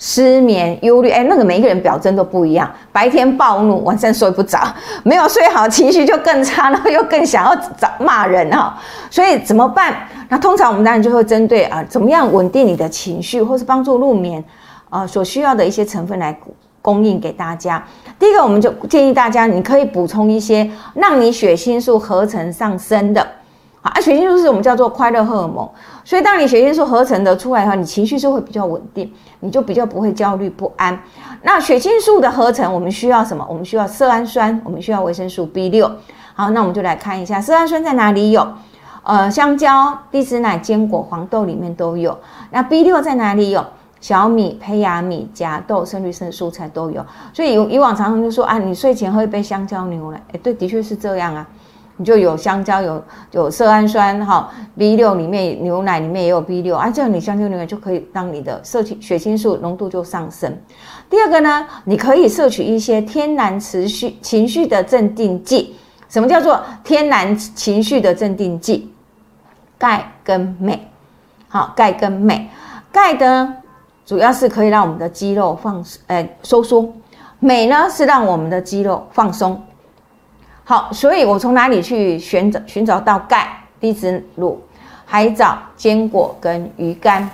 失眠、忧虑，哎，那个每一个人表征都不一样。白天暴怒，晚上睡不着，没有睡好，情绪就更差，然后又更想要找骂人哈。所以怎么办？那通常我们当然就会针对啊，怎么样稳定你的情绪，或是帮助入眠啊，所需要的一些成分来供应给大家。第一个，我们就建议大家，你可以补充一些让你血清素合成上升的。好，啊，血清素是我们叫做快乐荷尔蒙，所以当你血清素合成的出来的话，你情绪就会比较稳定，你就比较不会焦虑不安。那血清素的合成，我们需要什么？我们需要色氨酸，我们需要维生素 B 六。好，那我们就来看一下色氨酸在哪里有？呃，香蕉、低脂奶、坚果、黄豆里面都有。那 B 六在哪里有？小米、胚芽米、荚豆、深绿色蔬菜都有。所以以往常常就说啊，你睡前喝一杯香蕉牛奶，哎，对，的确是这样啊。你就有香蕉，有有色氨酸哈，B 六里面牛奶里面也有 B 六啊，这样你香蕉牛奶就可以让你的摄取血清素浓度就上升。第二个呢，你可以摄取一些天然持续情绪的镇定剂。什么叫做天然情绪的镇定剂？钙跟镁。好，钙跟镁，钙呢主要是可以让我们的肌肉放呃收缩，镁呢是让我们的肌肉放松。好，所以我从哪里去寻找寻找到钙？低脂乳、海藻、坚果跟鱼肝。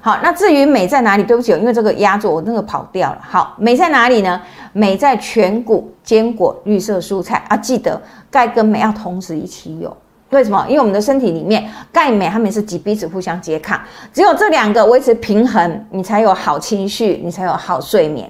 好，那至于镁在哪里？对不起，因为这个压住我那个跑掉了。好，镁在哪里呢？镁在全谷、坚果、绿色蔬菜啊。记得钙跟镁要同时一起有。为什么？因为我们的身体里面钙镁它们是几彼此互相拮抗，只有这两个维持平衡，你才有好情绪，你才有好睡眠。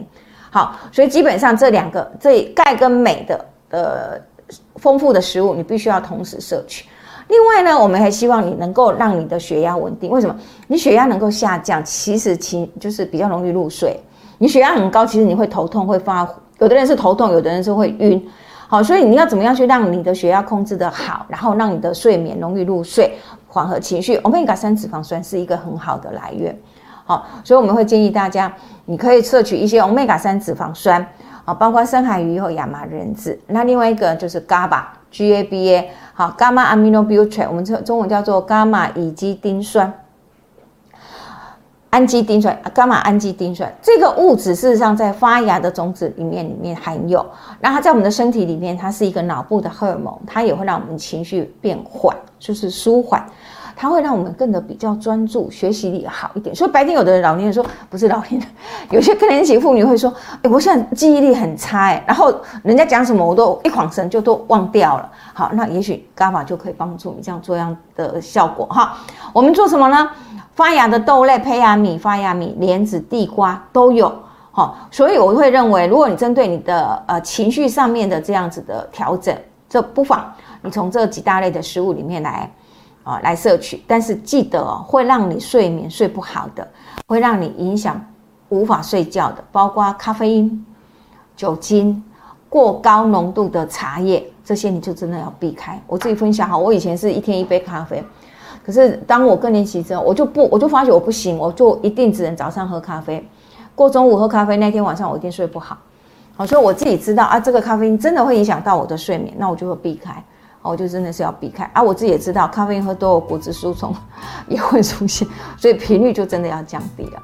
好，所以基本上这两个这钙跟镁的呃。丰富的食物，你必须要同时摄取。另外呢，我们还希望你能够让你的血压稳定。为什么？你血压能够下降，其实其就是比较容易入睡。你血压很高，其实你会头痛，会发。有的人是头痛，有的人是会晕。好，所以你要怎么样去让你的血压控制的好，然后让你的睡眠容易入睡，缓和情绪。欧米伽三脂肪酸是一个很好的来源。好，所以我们会建议大家，你可以摄取一些欧米伽三脂肪酸。包括深海鱼和亚麻仁籽。那另外一个就是 GABA，G A B A，好，gamma aminobutyric，我们这中文叫做伽马乙基丁酸，氨基丁酸，伽马氨基丁酸这个物质事实上在发芽的种子里面里面含有，然后它在我们的身体里面，它是一个脑部的荷尔蒙，它也会让我们情绪变缓，就是舒缓。它会让我们更的比较专注，学习力好一点。所以白天有的老年人说不是老年人，有些更年期妇女会说：“哎，我现在记忆力很差哎，然后人家讲什么我都一晃神就都忘掉了。”好，那也许伽马就可以帮助你这样做样的效果哈。我们做什么呢？发芽的豆类、胚芽米、发芽米、莲子、地瓜都有哈。所以我会认为，如果你针对你的呃情绪上面的这样子的调整，这不妨你从这几大类的食物里面来。啊，来摄取，但是记得哦，会让你睡眠睡不好的，会让你影响无法睡觉的，包括咖啡因、酒精、过高浓度的茶叶，这些你就真的要避开。我自己分享哈，我以前是一天一杯咖啡，可是当我更年期之后，我就不，我就发觉我不行，我就一定只能早上喝咖啡，过中午喝咖啡那天晚上我一定睡不好。好，所以我自己知道啊，这个咖啡因真的会影响到我的睡眠，那我就会避开。我就真的是要避开啊！我自己也知道，咖啡因喝多，骨质疏松 也会出现，所以频率就真的要降低了。